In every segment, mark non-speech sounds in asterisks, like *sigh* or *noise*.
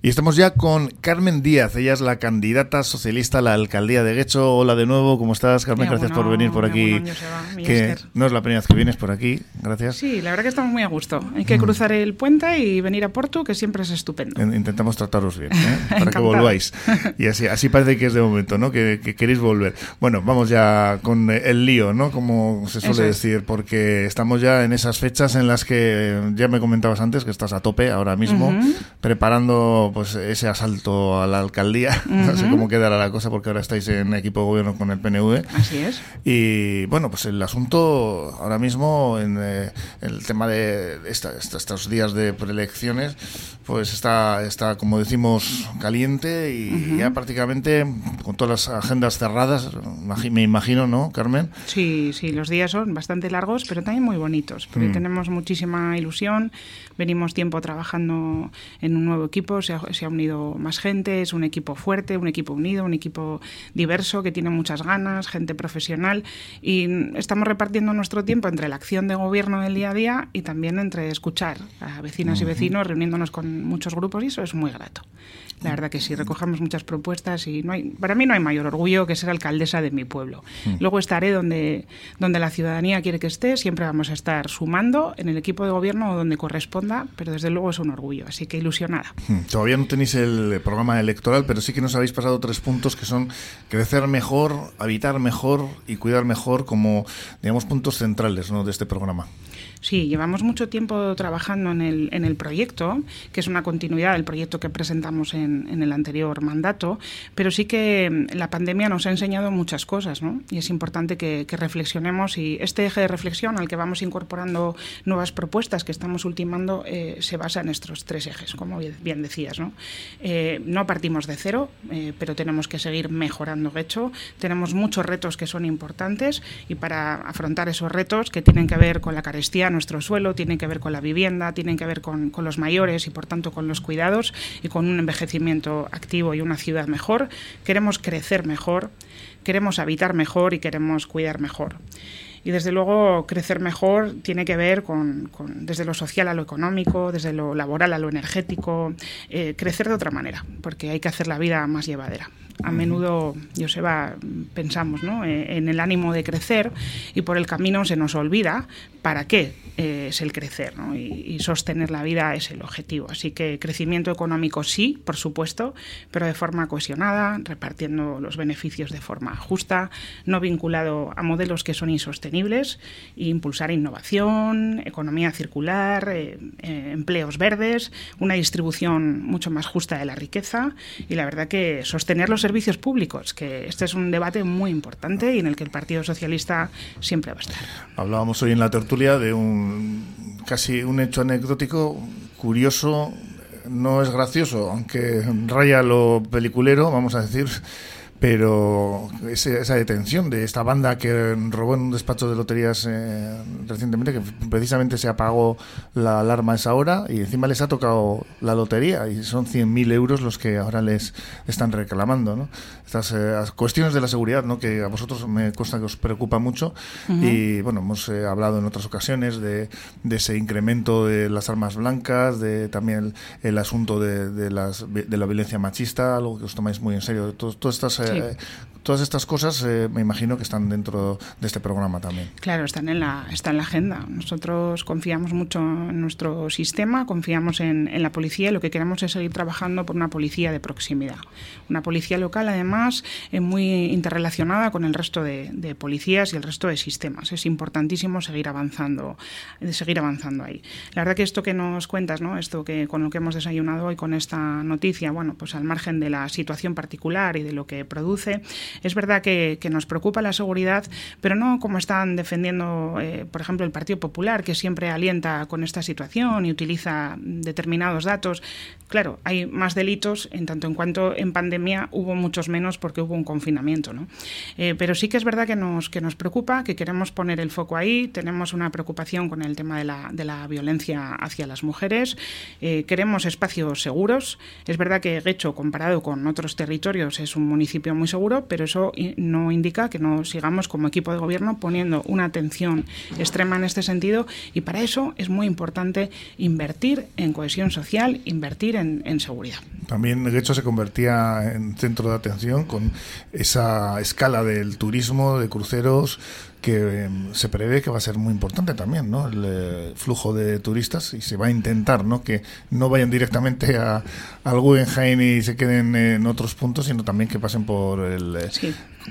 Y estamos ya con Carmen Díaz, ella es la candidata socialista a la alcaldía de Guecho. Hola de nuevo, ¿cómo estás, Carmen? gracias por venir por aquí. que no es la primera vez que vienes por aquí, gracias. Sí, la verdad que estamos muy a gusto. Hay que mm. cruzar el puente y venir a Porto, que siempre es estupendo. Intentamos trataros bien, ¿eh? *laughs* para que volváis. Y así, así parece que es de momento, ¿no? Que, queréis volver. Bueno, vamos ya con el lío, ¿no? Como se suele decir, porque estamos ya en esas fechas en las que ya me comentabas antes que estás a tope ahora mismo, preparando pues ese asalto a la alcaldía. *laughs* No sé cómo quedará la cosa porque ahora estáis en equipo de gobierno con el PNV. Así es. Y bueno, pues el asunto ahora mismo en eh, el tema de estos días de preelecciones, pues está, está como decimos, caliente y ya prácticamente con todas las agendas cerradas, me imagino, ¿no, Carmen? Sí, sí, los días son bastante largos, pero también muy bonitos, porque mm. tenemos muchísima ilusión, venimos tiempo trabajando en un nuevo equipo, se se ha unido más gente, es un equipo fuerte, un equipo unido, un equipo diverso que tiene muchas ganas, gente profesional y estamos repartiendo nuestro tiempo entre la acción de gobierno del día a día y también entre escuchar a vecinas y vecinos, reuniéndonos con muchos grupos y eso es muy grato. La verdad que sí, recogemos muchas propuestas y no hay, para mí no hay mayor orgullo que ser alcaldesa de mi pueblo. Mm. Luego estaré donde, donde la ciudadanía quiere que esté, siempre vamos a estar sumando en el equipo de gobierno o donde corresponda, pero desde luego es un orgullo, así que ilusionada. Mm, todavía no tenéis el programa electoral, pero sí que nos habéis pasado tres puntos que son crecer mejor, habitar mejor y cuidar mejor como, digamos, puntos centrales ¿no? de este programa. Sí, llevamos mucho tiempo trabajando en el, en el proyecto, que es una continuidad del proyecto que presentamos en, en el anterior mandato, pero sí que mm, la pandemia nos ha enseñado muchas cosas, ¿no? Y es importante que, reflexionemos y este eje de reflexión al que vamos incorporando nuevas propuestas que estamos ultimando eh, se basa en estos tres ejes, como bien decías, ¿no? Eh, no partimos de cero, eh, pero tenemos que seguir mejorando hecho. Tenemos muchos retos que son importantes y para afrontar esos retos que tienen que ver con la carestía nuestro suelo, tiene que ver con la vivienda, tienen que ver con, los mayores y por tanto con los cuidados y con un envejecimiento activo y una ciudad mejor. Queremos crecer mejor, queremos habitar mejor y queremos cuidar mejor. Y desde luego crecer mejor tiene que ver con, desde lo social a lo económico, desde lo laboral a lo energético, eh, crecer de otra manera, porque hay que hacer la vida más llevadera a menudo, Joseba, pensamos ¿no? Eh, en el ánimo de crecer y por el camino se nos olvida para qué eh, es el crecer ¿no? y, sostener la vida es el objetivo. Así que crecimiento económico sí, por supuesto, pero de forma cohesionada, repartiendo los beneficios de forma justa, no vinculado a modelos que son insostenibles, e impulsar innovación, economía circular, eh, empleos verdes, una distribución mucho más justa de la riqueza y la verdad que sostener los servicios públicos, que este es un debate muy importante y en el que el Partido Socialista siempre va a estar. Hablábamos hoy en la tertulia de un casi un hecho anecdótico curioso, no es gracioso, aunque raya lo peliculero, vamos a decir pero esa detención de esta banda que robó en un despacho de loterías eh, recientemente, que precisamente se apagó la alarma a esa hora y encima les ha tocado la lotería y son 100.000 euros los que ahora les están reclamando. ¿no? Estas eh, cuestiones de la seguridad ¿no? que a vosotros me consta que os preocupa mucho y bueno, hemos eh, hablado en otras ocasiones de, de, ese incremento de las armas blancas, de también el, asunto de, de, las, de la violencia machista, algo que os tomáis muy en serio. Todas estas eh, todas estas cosas eh, me imagino que están dentro de este programa también. Claro, están en la, está en la agenda. Nosotros confiamos mucho en nuestro sistema, confiamos en, la policía y lo que queremos es seguir trabajando por una policía de proximidad. Una policía local, además, es muy interrelacionada con el resto de, policías y el resto de sistemas. Es importantísimo seguir avanzando, seguir avanzando ahí. La verdad que esto que nos cuentas, ¿no? esto que con lo que hemos desayunado hoy con esta noticia, bueno, pues al margen de la situación particular y de lo que produce, es verdad que, nos preocupa la seguridad, pero no como están defendiendo, eh, por ejemplo, el Partido Popular, que siempre alienta con esta situación y utiliza determinados datos. Claro, hay más delitos en tanto en cuanto en pandemia hubo muchos menos porque hubo un confinamiento, ¿no? Eh, pero sí que es verdad que nos, que nos preocupa, que queremos poner el foco ahí, tenemos una preocupación con el tema de la, de la violencia hacia las mujeres, eh, queremos espacios seguros. Es verdad que Guecho, comparado con otros territorios, es un municipio muy seguro, pero eso no indica que no sigamos como equipo de gobierno poniendo una atención extrema en este sentido y para eso es muy importante invertir en cohesión social, invertir en, seguridad. También, de hecho, se convertía en centro de atención con esa escala del turismo, de cruceros, que em, se prevé que va a ser muy importante también, ¿no? El eh, flujo de turistas y se va a intentar, ¿no? Que no vayan directamente a, al Guggenheim y se queden en otros puntos, sino también que pasen por el, eh,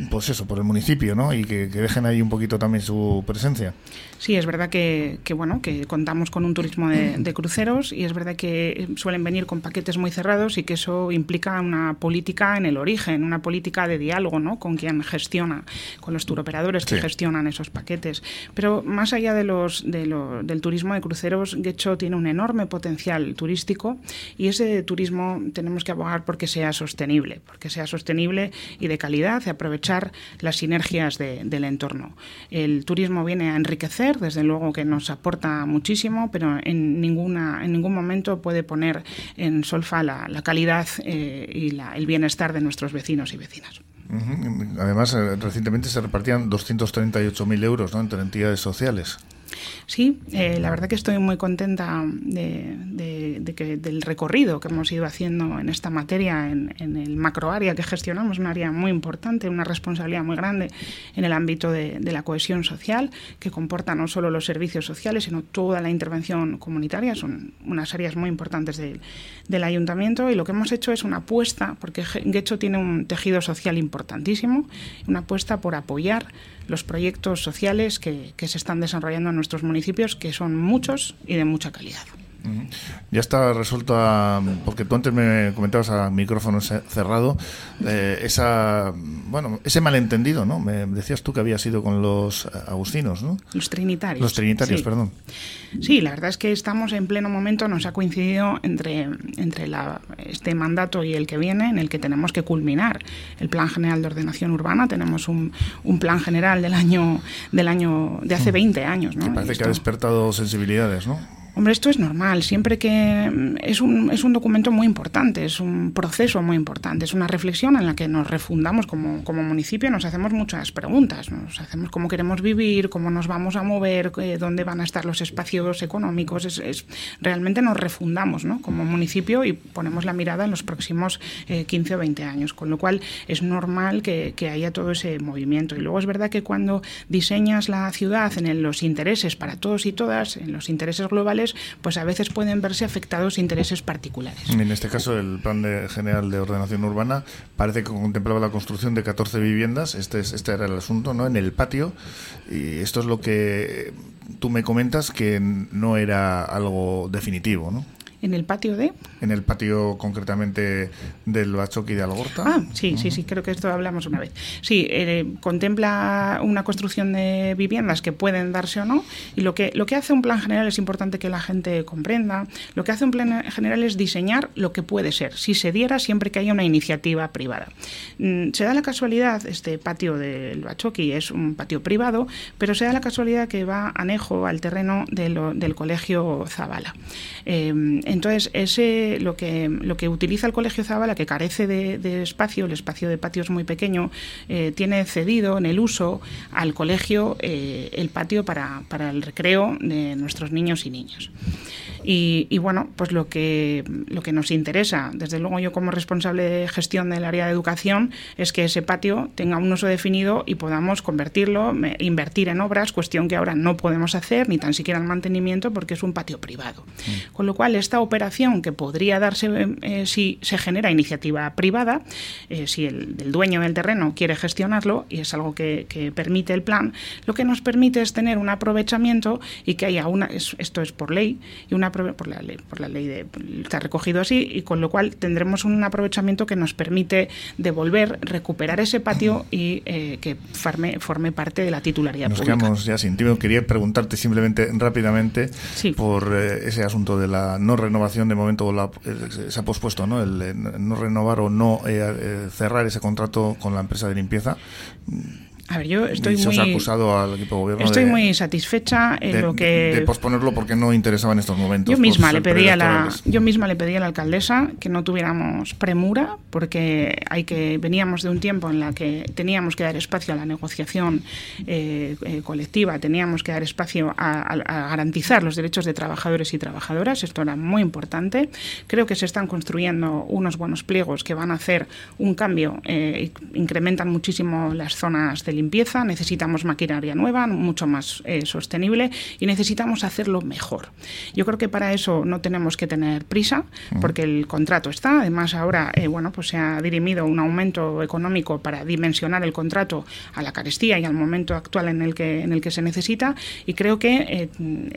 pues eso, por el municipio, ¿no? Y que, dejen ahí un poquito también su presencia. Sí, es verdad que, bueno, que contamos con un turismo de, cruceros y es verdad que suelen venir con paquetes muy cerrados y que eso implica una política en el origen, una política de diálogo, ¿no? Con quien gestiona, con los turoperadores que gestionan esos paquetes. Pero más allá de los, de del turismo de cruceros, Guecho tiene un enorme potencial turístico y ese turismo tenemos que abogar porque sea sostenible, porque sea sostenible y de calidad, y las sinergias del entorno. El turismo viene a enriquecer, desde luego que nos aporta muchísimo, pero en, ninguna, en ningún momento puede poner en solfa la, calidad eh, y el bienestar de nuestros vecinos y vecinas. Además, eh, recientemente se repartían 238.000 euros ¿no? entre entidades sociales. Sí, eh, la verdad que estoy muy contenta de, que, del recorrido que hemos ido haciendo en esta materia, en, el macro área que gestionamos, un área muy importante, una responsabilidad muy grande en el ámbito de, la cohesión social, que comporta no solo los servicios sociales, sino toda la intervención comunitaria. Son unas áreas muy importantes del ayuntamiento y lo que hemos hecho es una apuesta, porque Guecho tiene un tejido social importantísimo, una apuesta por apoyar los proyectos sociales que, que se están desarrollando en nuestros municipios, que son muchos y de mucha calidad. Ya está resuelto, porque tú antes me comentabas a micrófono cerrado, eh, esa, bueno, ese malentendido, ¿no? Me decías tú que había sido con los agustinos, ¿no? Los trinitarios. Los trinitarios, perdón. Sí, la verdad es que estamos en pleno momento, nos ha coincidido entre, entre la, este mandato y el que viene, en el que tenemos que culminar el Plan General de Ordenación Urbana. Tenemos un, un plan general del año, del año de hace 20 mm. años, ¿no? parece que ha despertado sensibilidades, ¿no? Hombre, esto es normal, siempre que mm, es un, es un documento muy importante, es un proceso muy importante, es una reflexión en la que nos refundamos como, como municipio, nos hacemos muchas preguntas, nos hacemos cómo queremos vivir, cómo nos vamos a mover, dónde van a estar los espacios económicos, es, realmente nos refundamos ¿no? como municipio y ponemos la mirada en los próximos 15 eh, o 20 años, con lo cual es normal que, que, haya todo ese movimiento. Y luego es verdad que cuando diseñas la ciudad en los intereses para todos y todas, en los intereses globales, pues a veces pueden verse afectados intereses particulares. En este caso, el Plan General de Ordenación Urbana parece que contemplaba la construcción de 14 viviendas, este, es, este era el asunto, ¿no? En el patio, y esto es lo que tú me comentas que no era algo definitivo, ¿no? En el patio de... En el patio concretamente del Bachoqui de Algorta. Ah, sí, sí, sí, creo que esto hablamos una vez. Sí, eh, contempla una construcción de viviendas que pueden darse o no y lo que, lo que hace un plan general es importante que la gente comprenda. Lo que hace un plan general es diseñar lo que puede ser, si se diera siempre que haya una iniciativa privada. Mm, se da la casualidad, este patio del Bachoqui es un patio privado, pero se da la casualidad que va anejo al terreno del colegio Zabala. Eh, entonces, ese, lo, que, lo que utiliza el Colegio Zabala, que carece de, espacio, el espacio de patio es muy pequeño, eh, tiene cedido en el uso al colegio eh, el patio para, para el recreo de nuestros niños y niñas. Y, bueno, pues lo que, lo que nos interesa, desde luego yo como responsable de gestión del área de educación, es que ese patio tenga un uso definido y podamos convertirlo, invertir en obras, cuestión que ahora no podemos hacer, ni tan siquiera en mantenimiento, porque es un patio privado. Mm. Con lo cual, esta operación que podría darse eh, si se genera iniciativa privada, eh, si el, dueño del terreno quiere gestionarlo, y es algo que, permite el plan, lo que nos permite es tener un aprovechamiento y que haya una, esto es por ley, y una por la ley, por la ley de, está recogido así y con lo cual tendremos un aprovechamiento que nos permite devolver, recuperar ese patio y eh, que forme, forme parte de la titularidad nos pública. quedamos ya sin tiempo. Quería preguntarte simplemente rápidamente por ese asunto de la no renovación de momento la, eh, se ha pospuesto, ¿no? El, no renovar o no cerrar ese contrato con la empresa de limpieza A ver, yo estoy Y se os muy... ha acusado al equipo de gobierno Estoy de, muy satisfecha en de- lo que de posponerlo porque no interesaba en estos momentos. Yo misma, le pedí a la, yo misma le pedí a la alcaldesa que no tuviéramos premura, porque hay que, veníamos de un tiempo en la que teníamos que dar espacio a la negociación eh, eh, colectiva, teníamos que dar espacio a, a- a garantizar los derechos de trabajadores y trabajadoras, esto era muy importante. Creo que se están construyendo unos buenos pliegos que van a hacer un cambio, eh, incrementan muchísimo las zonas de limpieza, necesitamos maquinaria nueva, mucho más eh, sostenible y necesitamos hacerlo mejor. Yo creo que para eso no tenemos que tener prisa, porque el contrato está. Además, ahora eh, bueno, pues se ha dirimido un aumento económico para dimensionar el contrato a la carestía y al momento actual en el que, en el que se necesita. Y creo que eh,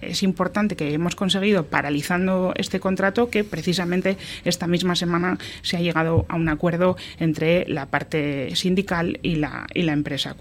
es importante que hemos conseguido, paralizando este contrato, que precisamente esta misma semana se ha llegado a un acuerdo entre la parte sindical y la, y la empresa.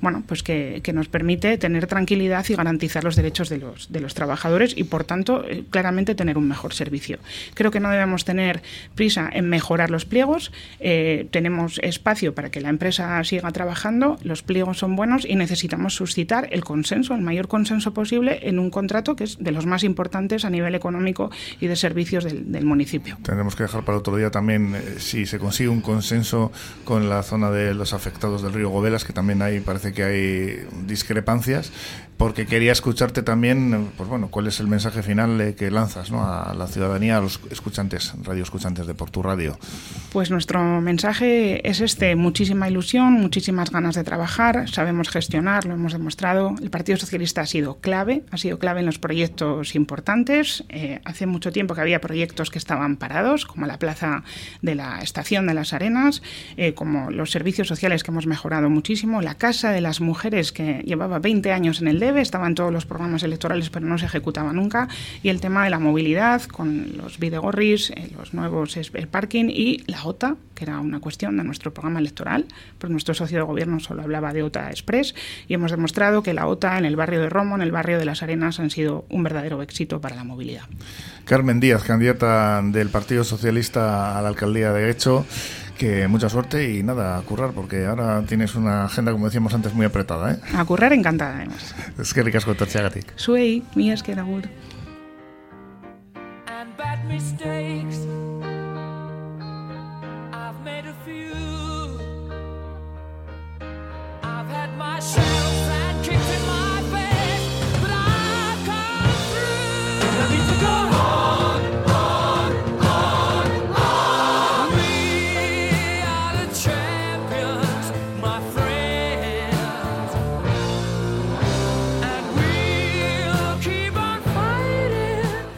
Bueno, pues que, nos permite tener tranquilidad y garantizar los derechos de los, de los trabajadores y, por tanto, eh, claramente tener un mejor servicio. Creo que no debemos tener prisa en mejorar los pliegos. eh, tenemos espacio para que la empresa siga trabajando, los pliegos son buenos y necesitamos suscitar el consenso, el mayor consenso posible en un contrato que es de los más importantes a nivel económico y de servicios del, del municipio. Tendremos que dejar para otro día también eh, si se consigue un consenso con la zona de los afectados del río Gobelas, que también hay, parece que hay discrepancias, porque quería escucharte también, pues bueno, cuál es el mensaje final eh, que lanzas ¿no? a la ciudadanía, a los escuchantes, radio escuchantes de Por Tu Radio. Pues nuestro mensaje es este, muchísima ilusión, muchísimas ganas de trabajar, sabemos gestionar, lo hemos demostrado. El Partido Socialista ha sido clave, ha sido clave en los proyectos importantes. Eh, hace mucho tiempo que había proyectos que estaban parados, como la plaza de la Estación de las Arenas, eh, como los servicios sociales que hemos mejorado muchísimo, la Casa de las Mujeres que llevaba 20 años en el DEBE, estaba en todos los programas electorales pero no se ejecutaba nunca, y el tema de la movilidad con los videgorris, eh, los nuevos el parking y la OTA, que era una cuestión de nuestro programa electoral, porque nuestro socio de gobierno solo hablaba de OTA Express, y hemos demostrado que la OTA en el barrio de Romo, en el barrio de Las Arenas, han sido un verdadero éxito para la movilidad. Carmen Díaz, candidata del Partido Socialista a la alcaldía de Hecho, que mucha suerte y nada, a currar, porque ahora tienes una agenda, como decíamos antes, muy apretada. ¿eh? A currar encantada, además. Es que ricasco Torchiagatik. Zuei, mi esker agur. and bad mistakes.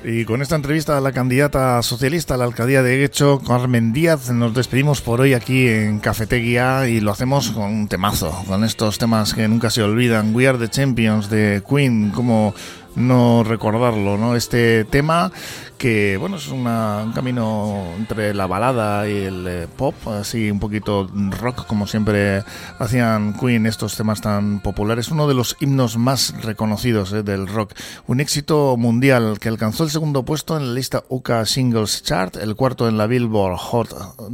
Y con esta entrevista a la candidata socialista a la alcaldía de Guecho, Carmen Díaz, nos despedimos por hoy aquí en Cafetería y lo hacemos con un temazo, con estos temas que nunca se olvidan. We Are the Champions de Queen, como no recordarlo, ¿no? Este tema que, bueno, es una- un camino entre la balada y el eh, pop, así un poquito rock, como siempre hacían Queen estos temas tan populares. Uno de los himnos más reconocidos eh, del rock. Un éxito mundial que alcanzó el segundo puesto en la lista UK Singles Chart, el cuarto en la Billboard Hot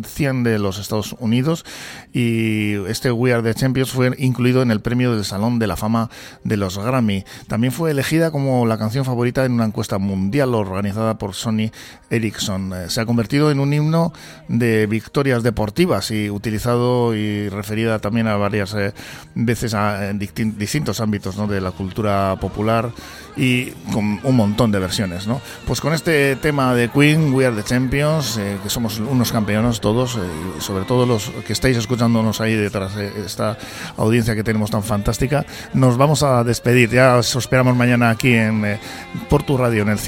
100 de los Estados Unidos. Y este We Are the Champions fue incluido en el premio del Salón de la Fama de los Grammy. También fue elegida como la canción favorita en una encuesta mundial organizada por Sony Ericsson. Eh, Se ha convertido en un himno de victorias deportivas y utilizado y referida también a varias eh, veces a, en distin- distintos ámbitos ¿no? de la cultura popular y con un montón de versiones. ¿no? Pues con este tema de Queen, We Are the Champions, eh, que somos unos campeones todos, eh, y sobre todo los que estáis escuchándonos ahí detrás de esta audiencia que tenemos tan fantástica, nos vamos a despedir. Ya os esperamos mañana aquí en eh, por tu radio, en el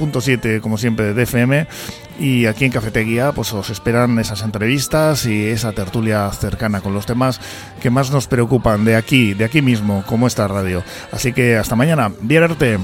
105.7, como siempre, de FM. Y aquí en Cafetería, pues os esperan esas entrevistas y esa tertulia cercana con los temas que más nos preocupan de aquí, de aquí mismo, como esta radio. Así que hasta mañana. Vierte.